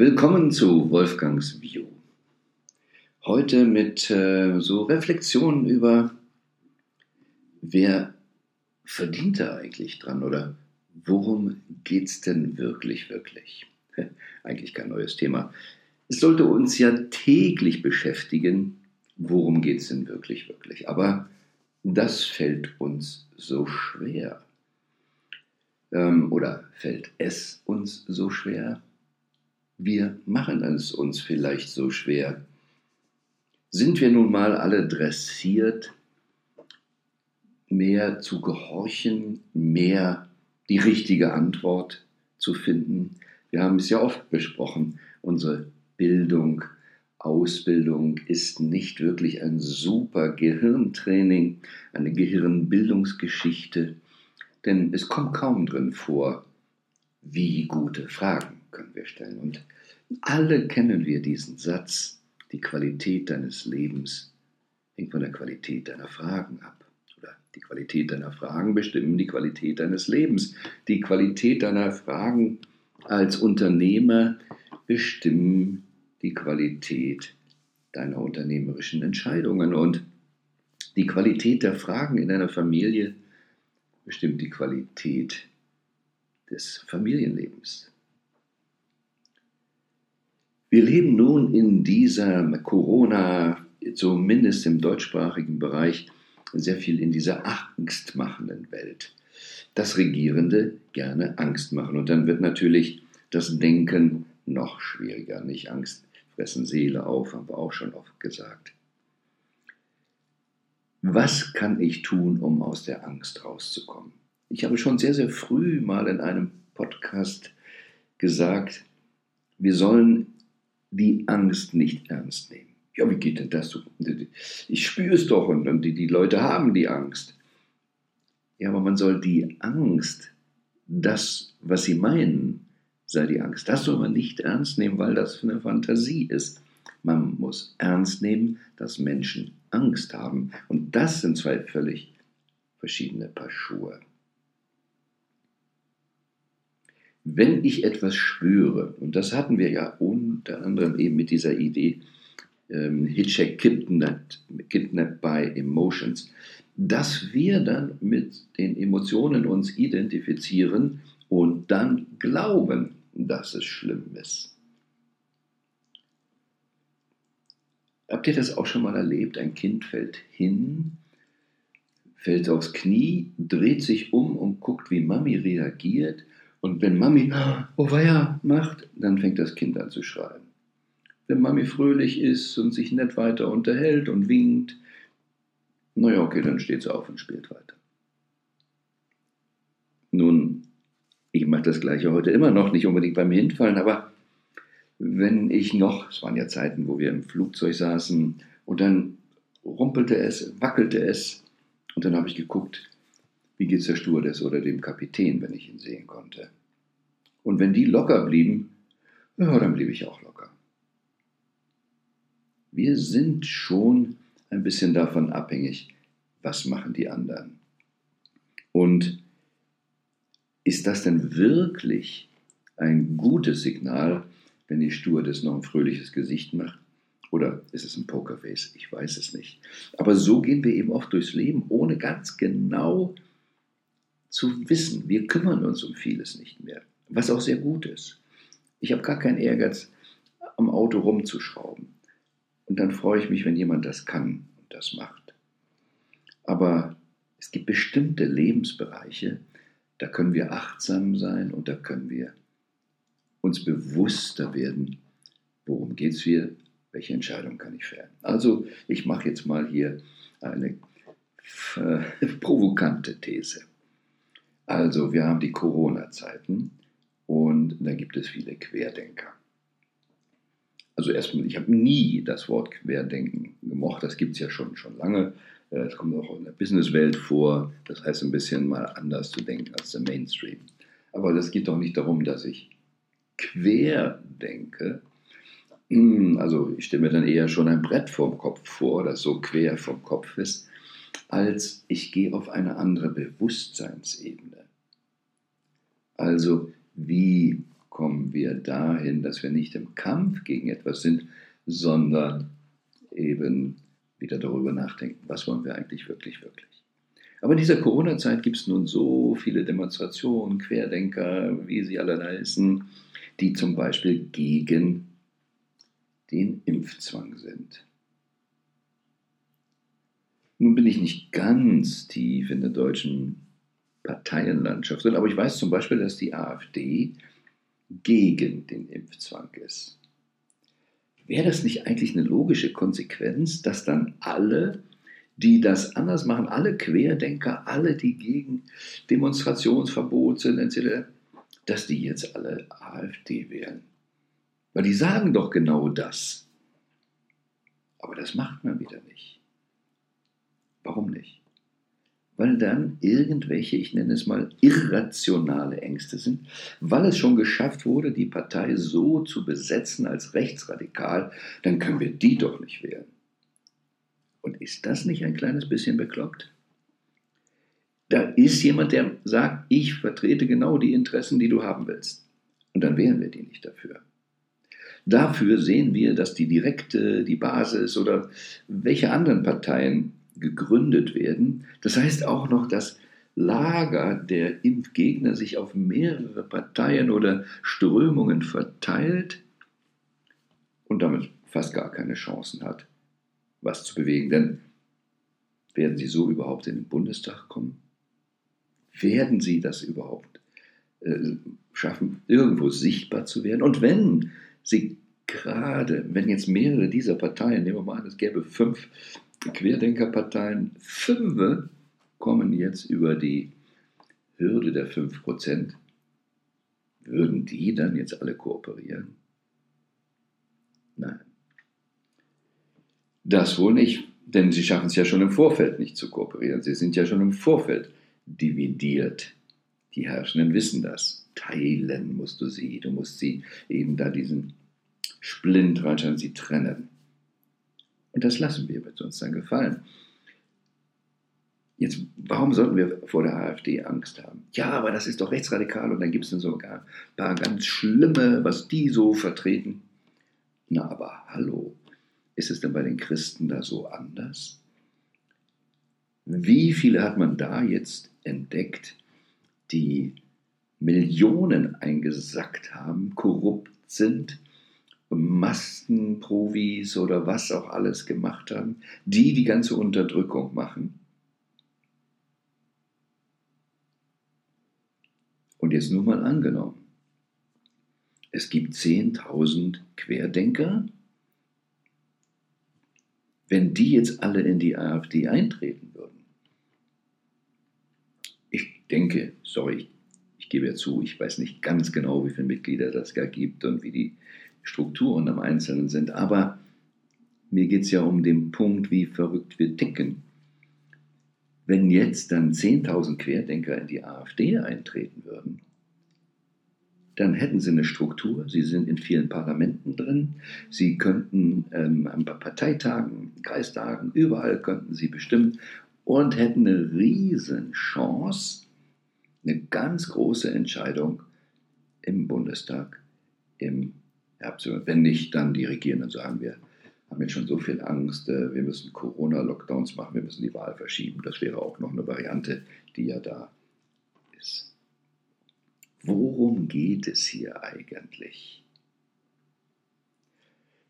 Willkommen zu Wolfgangs View. Heute mit äh, so Reflexionen über, wer verdient da eigentlich dran oder worum geht's denn wirklich, wirklich? eigentlich kein neues Thema. Es sollte uns ja täglich beschäftigen, worum geht's denn wirklich, wirklich. Aber das fällt uns so schwer. Ähm, oder fällt es uns so schwer? Wir machen es uns vielleicht so schwer. Sind wir nun mal alle dressiert, mehr zu gehorchen, mehr die richtige Antwort zu finden? Wir haben es ja oft besprochen, unsere Bildung, Ausbildung ist nicht wirklich ein super Gehirntraining, eine Gehirnbildungsgeschichte, denn es kommt kaum drin vor, wie gute Fragen können wir stellen. Und alle kennen wir diesen Satz, die Qualität deines Lebens hängt von der Qualität deiner Fragen ab. Oder die Qualität deiner Fragen bestimmen die Qualität deines Lebens. Die Qualität deiner Fragen als Unternehmer bestimmen die Qualität deiner unternehmerischen Entscheidungen. Und die Qualität der Fragen in deiner Familie bestimmt die Qualität des Familienlebens. Wir leben nun in dieser Corona, zumindest im deutschsprachigen Bereich, sehr viel in dieser angstmachenden Welt. Dass Regierende gerne Angst machen. Und dann wird natürlich das Denken noch schwieriger. Nicht Angst fressen Seele auf, haben wir auch schon oft gesagt. Was kann ich tun, um aus der Angst rauszukommen? Ich habe schon sehr, sehr früh mal in einem Podcast gesagt, wir sollen die Angst nicht ernst nehmen. Ja, wie geht denn das so? Ich spüre es doch und, die, die Leute haben die Angst. Ja, aber man soll die Angst, das, was sie meinen, sei die Angst. Das soll man nicht ernst nehmen, weil das eine Fantasie ist. Man muss ernst nehmen, dass Menschen Angst haben. Und das sind zwei völlig verschiedene Paar Schuhe. Wenn ich etwas spüre, und das hatten wir ja unter anderem eben mit dieser Idee, ähm, kidnapped, kidnapped by Emotions, dass wir dann mit den Emotionen uns identifizieren und dann glauben, dass es schlimm ist. Habt ihr das auch schon mal erlebt? Ein Kind fällt hin, fällt aufs Knie, dreht sich um und guckt, wie Mami reagiert. Und wenn Mami, oh weia, macht, dann fängt das Kind an zu schreien. Wenn Mami fröhlich ist und sich nett weiter unterhält und winkt, naja, okay, dann steht sie auf und spielt weiter. Nun, ich mache das gleiche heute immer noch, nicht unbedingt beim Hinfallen, aber wenn ich noch, es waren ja Zeiten, wo wir im Flugzeug saßen und dann rumpelte es, wackelte es und dann habe ich geguckt, wie geht es der Stewardess oder dem Kapitän, wenn ich ihn sehen konnte. Und wenn die locker blieben, ja, dann blieb ich auch locker. Wir sind schon ein bisschen davon abhängig, was machen die anderen. Und ist das denn wirklich ein gutes Signal, wenn die Stewardess noch ein fröhliches Gesicht macht? Oder ist es ein Pokerface? Ich weiß es nicht. Aber so gehen wir eben oft durchs Leben, ohne ganz genau zu wissen. Wir kümmern uns um vieles nicht mehr, was auch sehr gut ist. Ich habe gar keinen Ehrgeiz, am Auto rumzuschrauben. Und dann freue ich mich, wenn jemand das kann und das macht. Aber es gibt bestimmte Lebensbereiche, da können wir achtsam sein und da können wir uns bewusster werden, worum geht es hier, welche Entscheidung kann ich fällen. Also ich mache jetzt mal hier eine provokante These. Also wir haben die Corona-Zeiten und da gibt es viele Querdenker. Also erstmal, ich habe nie das Wort Querdenken gemocht, das gibt es ja schon, schon lange. Es kommt auch in der Businesswelt vor. Das heißt, ein bisschen mal anders zu denken als der Mainstream. Aber das geht doch nicht darum, dass ich quer denke. Hm, also ich stelle mir dann eher schon ein Brett vorm Kopf vor, das so quer vom Kopf ist, als ich gehe auf eine andere Bewusstseinsebene. Also wie kommen wir dahin, dass wir nicht im Kampf gegen etwas sind, sondern eben wieder darüber nachdenken, was wollen wir eigentlich wirklich, wirklich. Aber in dieser Corona-Zeit gibt es nun so viele Demonstrationen, Querdenker, wie sie alle heißen, die zum Beispiel gegen den Impfzwang sind. Nun bin ich nicht ganz tief in der deutschen Parteienlandschaft drin, aber ich weiß zum Beispiel, dass die AfD gegen den Impfzwang ist. Wäre das nicht eigentlich eine logische Konsequenz, dass dann alle, die das anders machen, alle Querdenker, alle, die gegen Demonstrationsverbot sind, dass die jetzt alle AfD wählen? Weil die sagen doch genau das. Aber das macht man wieder nicht. Warum nicht? Weil dann irgendwelche, ich nenne es mal, irrationale Ängste sind, weil es schon geschafft wurde, die Partei so zu besetzen als rechtsradikal, dann können wir die doch nicht wählen. Und ist das nicht ein kleines bisschen bekloppt? Da ist jemand, der sagt, ich vertrete genau die Interessen, die du haben willst. Und dann wählen wir die nicht dafür. Dafür sehen wir, dass die Direkte, die Basis oder welche anderen Parteien gegründet werden. Das heißt auch noch, dass Lager der Impfgegner sich auf mehrere Parteien oder Strömungen verteilt und damit fast gar keine Chancen hat, was zu bewegen. Denn werden sie so überhaupt in den Bundestag kommen? Werden sie das überhaupt äh, schaffen, irgendwo sichtbar zu werden? Und wenn sie gerade, wenn jetzt mehrere dieser Parteien, nehmen wir mal an, es gäbe fünf Querdenkerparteien, fünf kommen jetzt über die Hürde der 5%. Würden die dann jetzt alle kooperieren? Nein. Das wohl nicht, denn sie schaffen es ja schon im Vorfeld nicht zu kooperieren. Sie sind ja schon im Vorfeld dividiert. Die Herrschenden wissen das. Teilen musst du sie. Du musst sie eben da diesen Splint reinschneiden, sie trennen. Und das lassen wir, wird uns dann gefallen. Jetzt, warum sollten wir vor der AfD Angst haben? Ja, aber das ist doch rechtsradikal und dann gibt es dann sogar ein paar ganz schlimme, was die so vertreten. Na, aber hallo, ist es denn bei den Christen da so anders? Wie viele hat man da jetzt entdeckt, die Millionen eingesackt haben, korrupt sind, Maskenprovis oder was auch alles gemacht haben, die die ganze Unterdrückung machen. Und jetzt nur mal angenommen, es gibt 10.000 Querdenker. Wenn die jetzt alle in die AfD eintreten würden, ich denke, sorry, ich gebe ja zu, ich weiß nicht ganz genau, wie viele Mitglieder das gar gibt und wie die Strukturen im Einzelnen sind. Aber mir geht es ja um den Punkt, wie verrückt wir ticken. Wenn jetzt dann 10.000 Querdenker in die AfD eintreten würden, dann hätten sie eine Struktur, sie sind in vielen Parlamenten drin, sie könnten ähm, an Parteitagen, Kreistagen, überall könnten sie bestimmen und hätten eine riesen Chance, eine ganz große Entscheidung im Bundestag, im wenn nicht, dann die Regierenden sagen, wir haben jetzt schon so viel Angst, äh, wir müssen Corona-Lockdowns machen, wir müssen die Wahl verschieben. Das wäre auch noch eine Variante, die ja da ist. Worum geht es hier eigentlich?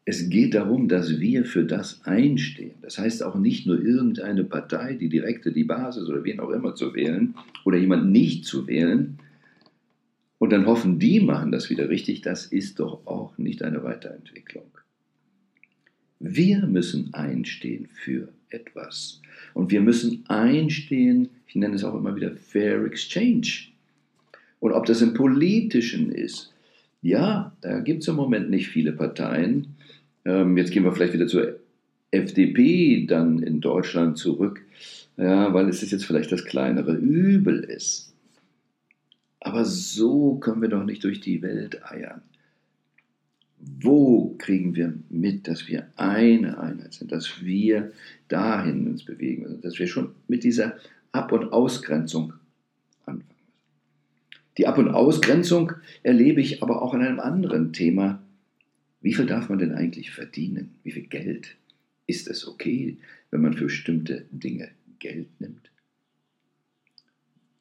Es geht darum, dass wir für das einstehen. Das heißt auch nicht nur irgendeine Partei, die direkte, die Basis oder wen auch immer zu wählen oder jemand nicht zu wählen, und dann hoffen, die machen das wieder richtig, das ist doch auch nicht eine Weiterentwicklung. Wir müssen einstehen für etwas. Und wir müssen einstehen, ich nenne es auch immer wieder Fair Exchange. Und ob das im politischen ist, ja, da gibt es im Moment nicht viele Parteien. Ähm, jetzt gehen wir vielleicht wieder zur FDP dann in Deutschland zurück, ja, weil es jetzt vielleicht das kleinere Übel ist. Aber so können wir doch nicht durch die Welt eiern. Wo kriegen wir mit, dass wir eine Einheit sind, dass wir dahin uns bewegen, dass wir schon mit dieser Ab- und Ausgrenzung anfangen Die Ab- und Ausgrenzung erlebe ich aber auch an einem anderen Thema. Wie viel darf man denn eigentlich verdienen? Wie viel Geld? Ist es okay, wenn man für bestimmte Dinge Geld nimmt?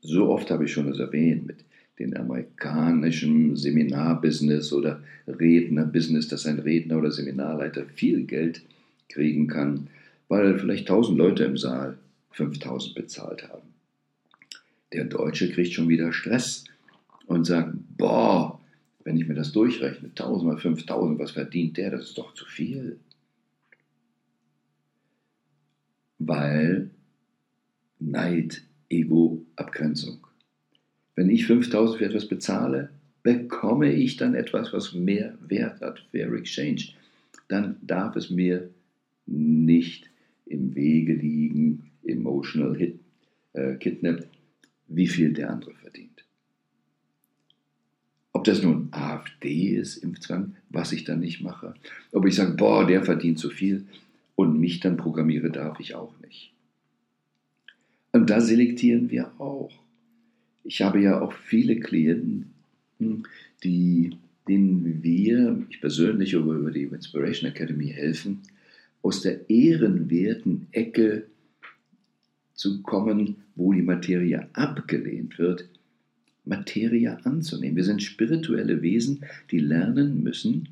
So oft habe ich schon das erwähnt mit den amerikanischen Seminarbusiness oder Rednerbusiness, dass ein Redner oder Seminarleiter viel Geld kriegen kann, weil vielleicht 1000 Leute im Saal 5000 bezahlt haben. Der Deutsche kriegt schon wieder Stress und sagt, boah, wenn ich mir das durchrechne, 1000 mal 5000, was verdient der? Das ist doch zu viel. Weil Neid, Ego, Abgrenzung. Wenn ich 5000 für etwas bezahle, bekomme ich dann etwas, was mehr Wert hat, Fair Exchange. Dann darf es mir nicht im Wege liegen, emotional hit, äh, kidnapped, wie viel der andere verdient. Ob das nun AfD ist im Zwang, was ich dann nicht mache, ob ich sage, boah, der verdient zu viel und mich dann programmiere, darf ich auch nicht. Und da selektieren wir auch. Ich habe ja auch viele Klienten, die, denen wir, ich persönlich über die Inspiration Academy helfen, aus der ehrenwerten Ecke zu kommen, wo die Materie abgelehnt wird, Materie anzunehmen. Wir sind spirituelle Wesen, die lernen müssen,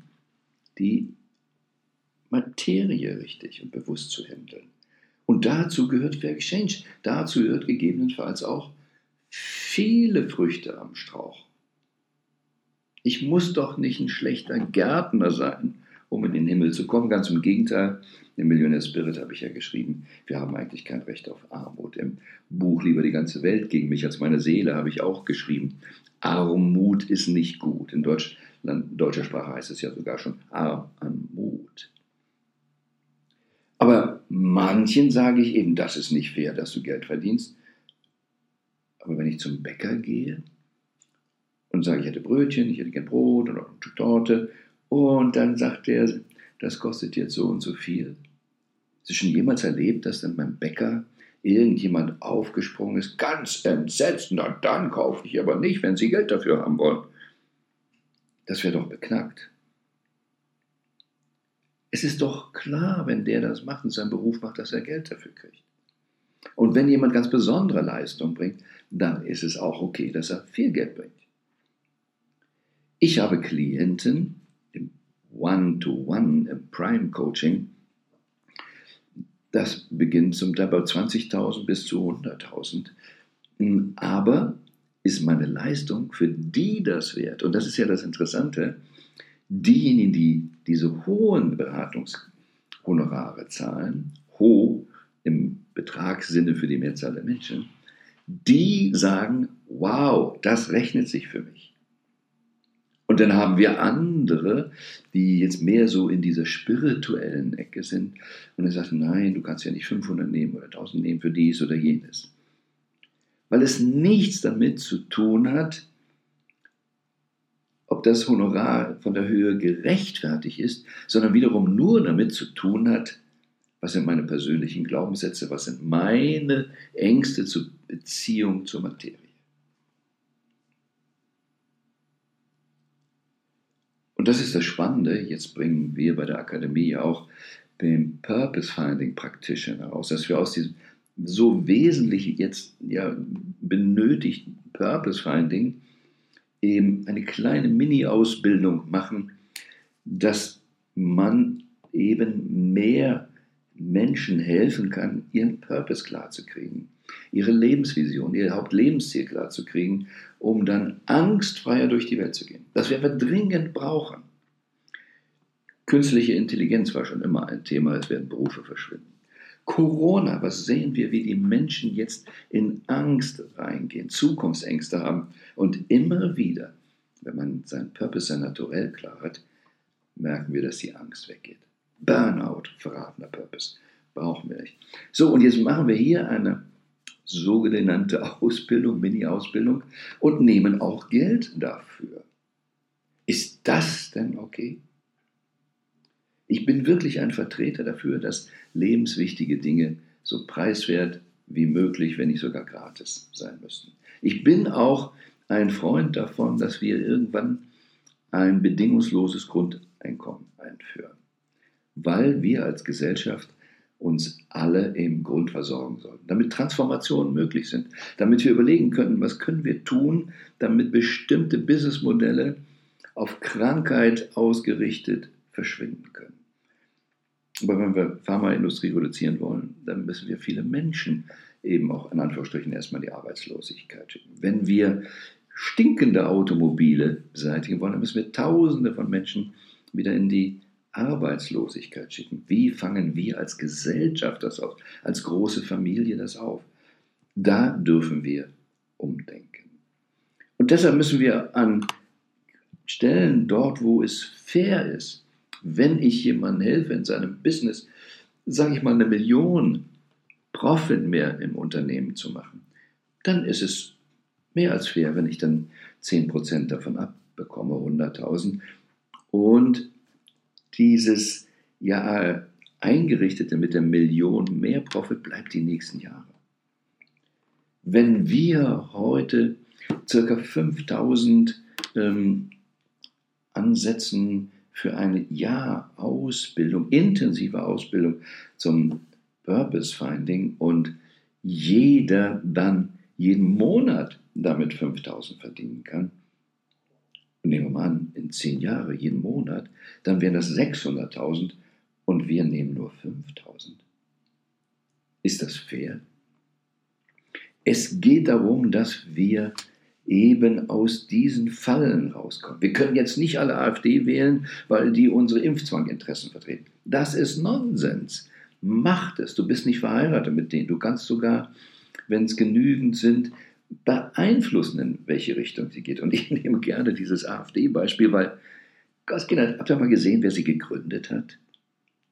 die Materie richtig und bewusst zu handeln. Und dazu gehört Fair Exchange. Dazu gehört gegebenenfalls auch viele Früchte am Strauch. Ich muss doch nicht ein schlechter Gärtner sein, um in den Himmel zu kommen. Ganz im Gegenteil, im Millionär Spirit habe ich ja geschrieben, wir haben eigentlich kein Recht auf Armut. Im Buch Lieber die ganze Welt gegen mich als meine Seele habe ich auch geschrieben, Armut ist nicht gut. In Deutsch, deutscher Sprache heißt es ja sogar schon Arm an Mut. Aber manchen sage ich eben, das ist nicht fair, dass du Geld verdienst. Aber wenn ich zum Bäcker gehe und sage, ich hätte Brötchen, ich hätte gern Brot oder eine Torte und dann sagt er, das kostet jetzt so und so viel. Hast du schon jemals erlebt, dass dann beim Bäcker irgendjemand aufgesprungen ist, ganz entsetzt, na dann kaufe ich aber nicht, wenn Sie Geld dafür haben wollen. Das wäre doch beknackt. Es ist doch klar, wenn der das macht und seinen Beruf macht, dass er Geld dafür kriegt. Und wenn jemand ganz besondere Leistung bringt, dann ist es auch okay, dass er viel Geld bringt. Ich habe Klienten, One-to-One im Prime Coaching, das beginnt zum Teil bei 20.000 bis zu 100.000. Aber ist meine Leistung für die das wert? Und das ist ja das Interessante. Diejenigen, die diese hohen Beratungshonorare zahlen, hoch im Betragssinne für die Mehrzahl der Menschen, die sagen, wow, das rechnet sich für mich. Und dann haben wir andere, die jetzt mehr so in dieser spirituellen Ecke sind und dann sagen, nein, du kannst ja nicht 500 nehmen oder 1000 nehmen für dies oder jenes. Weil es nichts damit zu tun hat, ob das Honorar von der Höhe gerechtfertigt ist, sondern wiederum nur damit zu tun hat, was sind meine persönlichen Glaubenssätze, was sind meine Ängste zur Beziehung zur Materie. Und das ist das Spannende, jetzt bringen wir bei der Akademie auch den Purpose Finding Practitioner heraus, dass wir aus diesem so wesentlich jetzt ja, benötigten Purpose Finding eben eine kleine Mini-Ausbildung machen, dass man eben mehr Menschen helfen kann, ihren Purpose klarzukriegen, ihre Lebensvision, ihr Hauptlebensziel klarzukriegen, um dann angstfreier durch die Welt zu gehen. Das werden wir dringend brauchen. Künstliche Intelligenz war schon immer ein Thema, es werden Berufe verschwinden. Corona, was sehen wir, wie die Menschen jetzt in Angst reingehen, Zukunftsängste haben und immer wieder, wenn man sein Purpose, sein Naturell klar hat, merken wir, dass die Angst weggeht. Burnout, verratener Purpose, brauchen wir nicht. So, und jetzt machen wir hier eine sogenannte Ausbildung, Mini-Ausbildung und nehmen auch Geld dafür. Ist das denn okay? Ich bin wirklich ein Vertreter dafür, dass lebenswichtige Dinge so preiswert wie möglich, wenn nicht sogar gratis sein müssen. Ich bin auch ein Freund davon, dass wir irgendwann ein bedingungsloses Grundeinkommen einführen, weil wir als Gesellschaft uns alle im Grund versorgen sollten, damit Transformationen möglich sind, damit wir überlegen können, was können wir tun, damit bestimmte Businessmodelle auf Krankheit ausgerichtet verschwinden können. Aber wenn wir Pharmaindustrie reduzieren wollen, dann müssen wir viele Menschen eben auch in Anführungsstrichen erstmal die Arbeitslosigkeit schicken. Wenn wir stinkende Automobile beseitigen wollen, dann müssen wir Tausende von Menschen wieder in die Arbeitslosigkeit schicken. Wie fangen wir als Gesellschaft das auf, als große Familie das auf? Da dürfen wir umdenken. Und deshalb müssen wir an Stellen dort, wo es fair ist, wenn ich jemandem helfe in seinem Business, sage ich mal, eine Million Profit mehr im Unternehmen zu machen, dann ist es mehr als fair, wenn ich dann 10% davon abbekomme, 100.000. Und dieses ja eingerichtete mit der Million mehr Profit bleibt die nächsten Jahre. Wenn wir heute ca. 5000 ähm, ansetzen für ein Jahr Ausbildung, intensive Ausbildung zum Purpose Finding und jeder dann jeden Monat damit 5000 verdienen kann, nehmen wir mal an, in zehn Jahren, jeden Monat, dann wären das 600.000 und wir nehmen nur 5.000. Ist das fair? Es geht darum, dass wir eben aus diesen Fallen rauskommen. Wir können jetzt nicht alle AfD wählen, weil die unsere Impfzwanginteressen vertreten. Das ist Nonsens. Macht es. Du bist nicht verheiratet mit denen. Du kannst sogar, wenn es genügend sind, beeinflussen, in welche Richtung sie geht. Und ich nehme gerne dieses AfD-Beispiel, weil, Gottkinder, habt ihr mal gesehen, wer sie gegründet hat?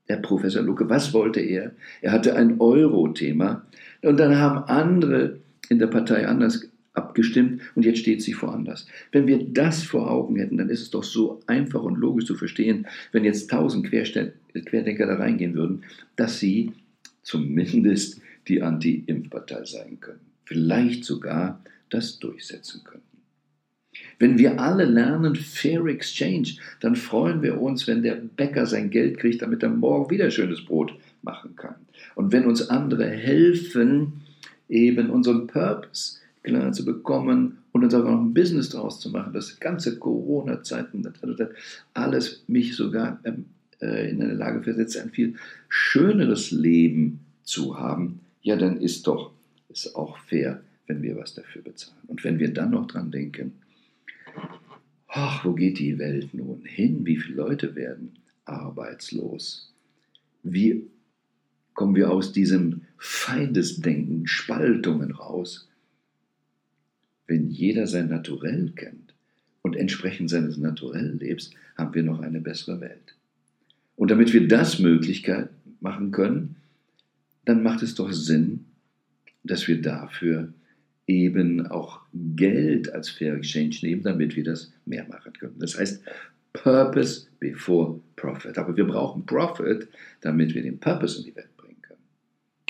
Der Professor Lucke, was wollte er? Er hatte ein Euro-Thema und dann haben andere in der Partei anders abgestimmt und jetzt steht sie woanders. Wenn wir das vor Augen hätten, dann ist es doch so einfach und logisch zu verstehen, wenn jetzt tausend Querdenker da reingehen würden, dass sie zumindest die Anti-Impf-Partei sein können vielleicht sogar das durchsetzen könnten. Wenn wir alle lernen Fair Exchange, dann freuen wir uns, wenn der Bäcker sein Geld kriegt, damit er morgen wieder schönes Brot machen kann. Und wenn uns andere helfen, eben unseren Purpose klar zu bekommen und uns auch noch ein Business draus zu machen, das ganze Corona-Zeiten, alles mich sogar ähm, äh, in eine Lage versetzt, ein viel schöneres Leben zu haben, ja, dann ist doch ist auch fair, wenn wir was dafür bezahlen. Und wenn wir dann noch dran denken, ach, wo geht die Welt nun hin? Wie viele Leute werden arbeitslos? Wie kommen wir aus diesem Feindesdenken, Spaltungen raus? Wenn jeder sein Naturell kennt und entsprechend seines Naturell lebst, haben wir noch eine bessere Welt. Und damit wir das Möglichkeit machen können, dann macht es doch Sinn, dass wir dafür eben auch Geld als Fair Exchange nehmen, damit wir das mehr machen können. Das heißt, Purpose before Profit. Aber wir brauchen Profit, damit wir den Purpose in die Welt bringen können.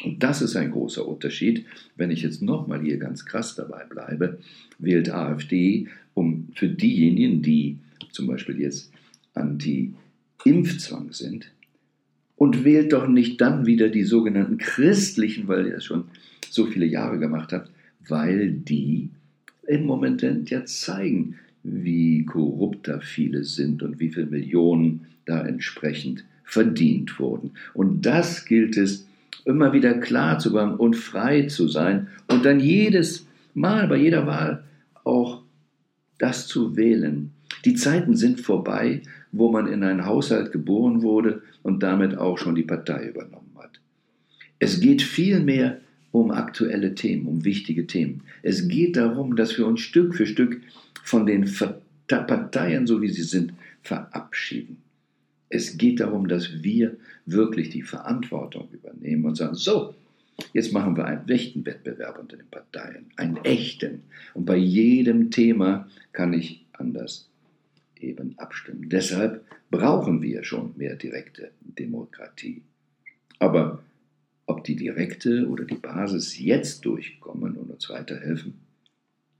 Und das ist ein großer Unterschied. Wenn ich jetzt nochmal hier ganz krass dabei bleibe, wählt AfD, um für diejenigen, die zum Beispiel jetzt anti-Impfzwang sind, und wählt doch nicht dann wieder die sogenannten Christlichen, weil das schon so viele Jahre gemacht habt, weil die im Moment ja zeigen, wie korrupt da viele sind und wie viele Millionen da entsprechend verdient wurden. Und das gilt es immer wieder klar zu machen und frei zu sein und dann jedes Mal bei jeder Wahl auch das zu wählen. Die Zeiten sind vorbei, wo man in einen Haushalt geboren wurde und damit auch schon die Partei übernommen hat. Es geht vielmehr um aktuelle Themen, um wichtige Themen. Es geht darum, dass wir uns Stück für Stück von den Parteien, so wie sie sind, verabschieden. Es geht darum, dass wir wirklich die Verantwortung übernehmen und sagen, so, jetzt machen wir einen echten Wettbewerb unter den Parteien, einen echten. Und bei jedem Thema kann ich anders eben abstimmen. Deshalb brauchen wir schon mehr direkte Demokratie. Aber ob die direkte oder die Basis jetzt durchkommen und uns weiterhelfen,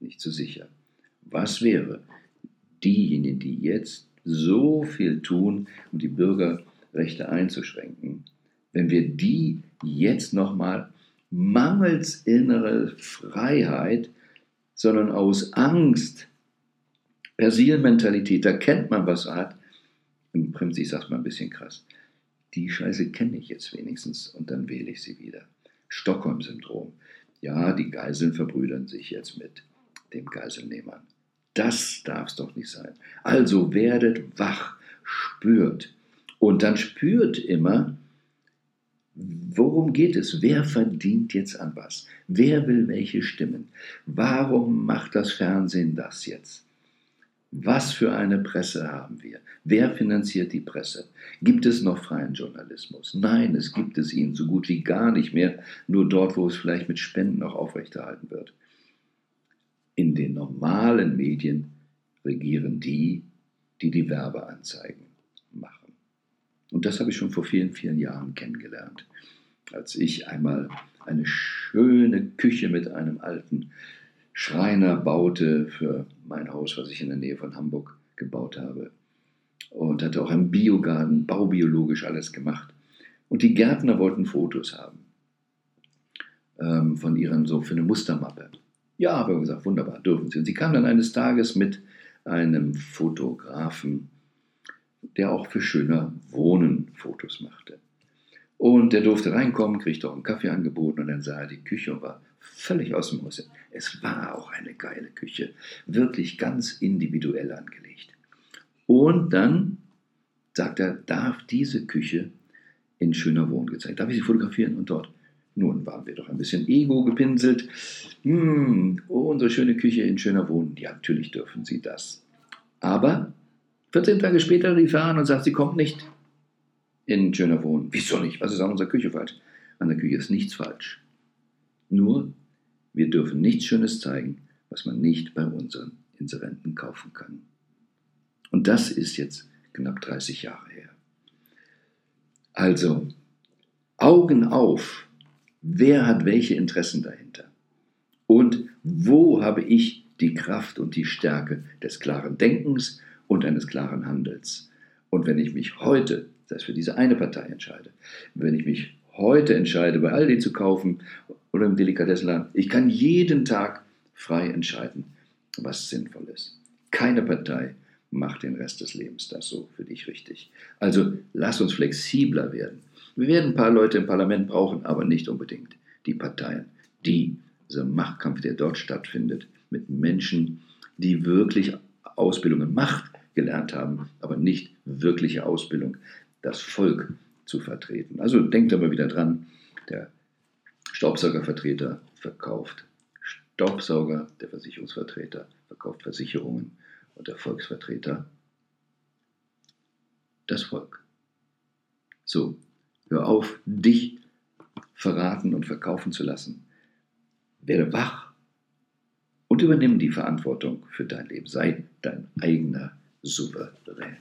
nicht so sicher. Was wäre diejenigen, die jetzt so viel tun, um die Bürgerrechte einzuschränken, wenn wir die jetzt nochmal mangels innere Freiheit, sondern aus Angst, Persilmentalität, da kennt man, was er hat. Im Prinzip, ich sag's mal ein bisschen krass. Die Scheiße kenne ich jetzt wenigstens und dann wähle ich sie wieder. Stockholm-Syndrom. Ja, die Geiseln verbrüdern sich jetzt mit dem Geiselnehmern. Das darf es doch nicht sein. Also werdet wach, spürt. Und dann spürt immer, worum geht es? Wer verdient jetzt an was? Wer will welche Stimmen? Warum macht das Fernsehen das jetzt? Was für eine Presse haben wir? Wer finanziert die Presse? Gibt es noch freien Journalismus? Nein, es gibt es ihn so gut wie gar nicht mehr, nur dort, wo es vielleicht mit Spenden noch aufrechterhalten wird. In den normalen Medien regieren die, die die Werbeanzeigen machen. Und das habe ich schon vor vielen, vielen Jahren kennengelernt, als ich einmal eine schöne Küche mit einem alten Schreiner baute für mein Haus, was ich in der Nähe von Hamburg gebaut habe. Und hatte auch einen Biogarten, baubiologisch alles gemacht. Und die Gärtner wollten Fotos haben ähm, von ihren, so für eine Mustermappe. Ja, habe ich gesagt, wunderbar, dürfen Sie. Und sie kam dann eines Tages mit einem Fotografen, der auch für schöner Wohnen Fotos machte. Und der durfte reinkommen, kriegte auch einen Kaffee angeboten und dann sah er die Küche und war völlig aus dem Haus. Es war auch eine geile Küche, wirklich ganz individuell angelegt. Und dann sagt er, darf diese Küche in schöner Wohnen gezeigt, darf ich sie fotografieren und dort nun waren wir doch ein bisschen Ego gepinselt. Hm, oh, unsere schöne Küche in schöner Wohnung. Ja, natürlich dürfen Sie das. Aber 14 Tage später rief er an und sagt, sie kommt nicht in schöner Wohnung. Wieso nicht? Was ist an unserer Küche falsch? An der Küche ist nichts falsch. Nur, wir dürfen nichts Schönes zeigen, was man nicht bei unseren Inserenten kaufen kann. Und das ist jetzt knapp 30 Jahre her. Also, Augen auf Wer hat welche Interessen dahinter? Und wo habe ich die Kraft und die Stärke des klaren Denkens und eines klaren Handels? Und wenn ich mich heute, das heißt für diese eine Partei entscheide, wenn ich mich heute entscheide, bei Aldi zu kaufen oder im Delikatessenladen, ich kann jeden Tag frei entscheiden, was sinnvoll ist. Keine Partei macht den Rest des Lebens das so für dich richtig. Also lass uns flexibler werden. Wir werden ein paar Leute im Parlament brauchen, aber nicht unbedingt die Parteien. Die, dieser Machtkampf, der dort stattfindet, mit Menschen, die wirklich Ausbildung in Macht gelernt haben, aber nicht wirkliche Ausbildung, das Volk zu vertreten. Also denkt aber wieder dran, der Staubsaugervertreter verkauft Staubsauger, der Versicherungsvertreter verkauft Versicherungen und der Volksvertreter das Volk. So, Hör auf, dich verraten und verkaufen zu lassen. Werde wach und übernimm die Verantwortung für dein Leben. Sei dein eigener Souverän.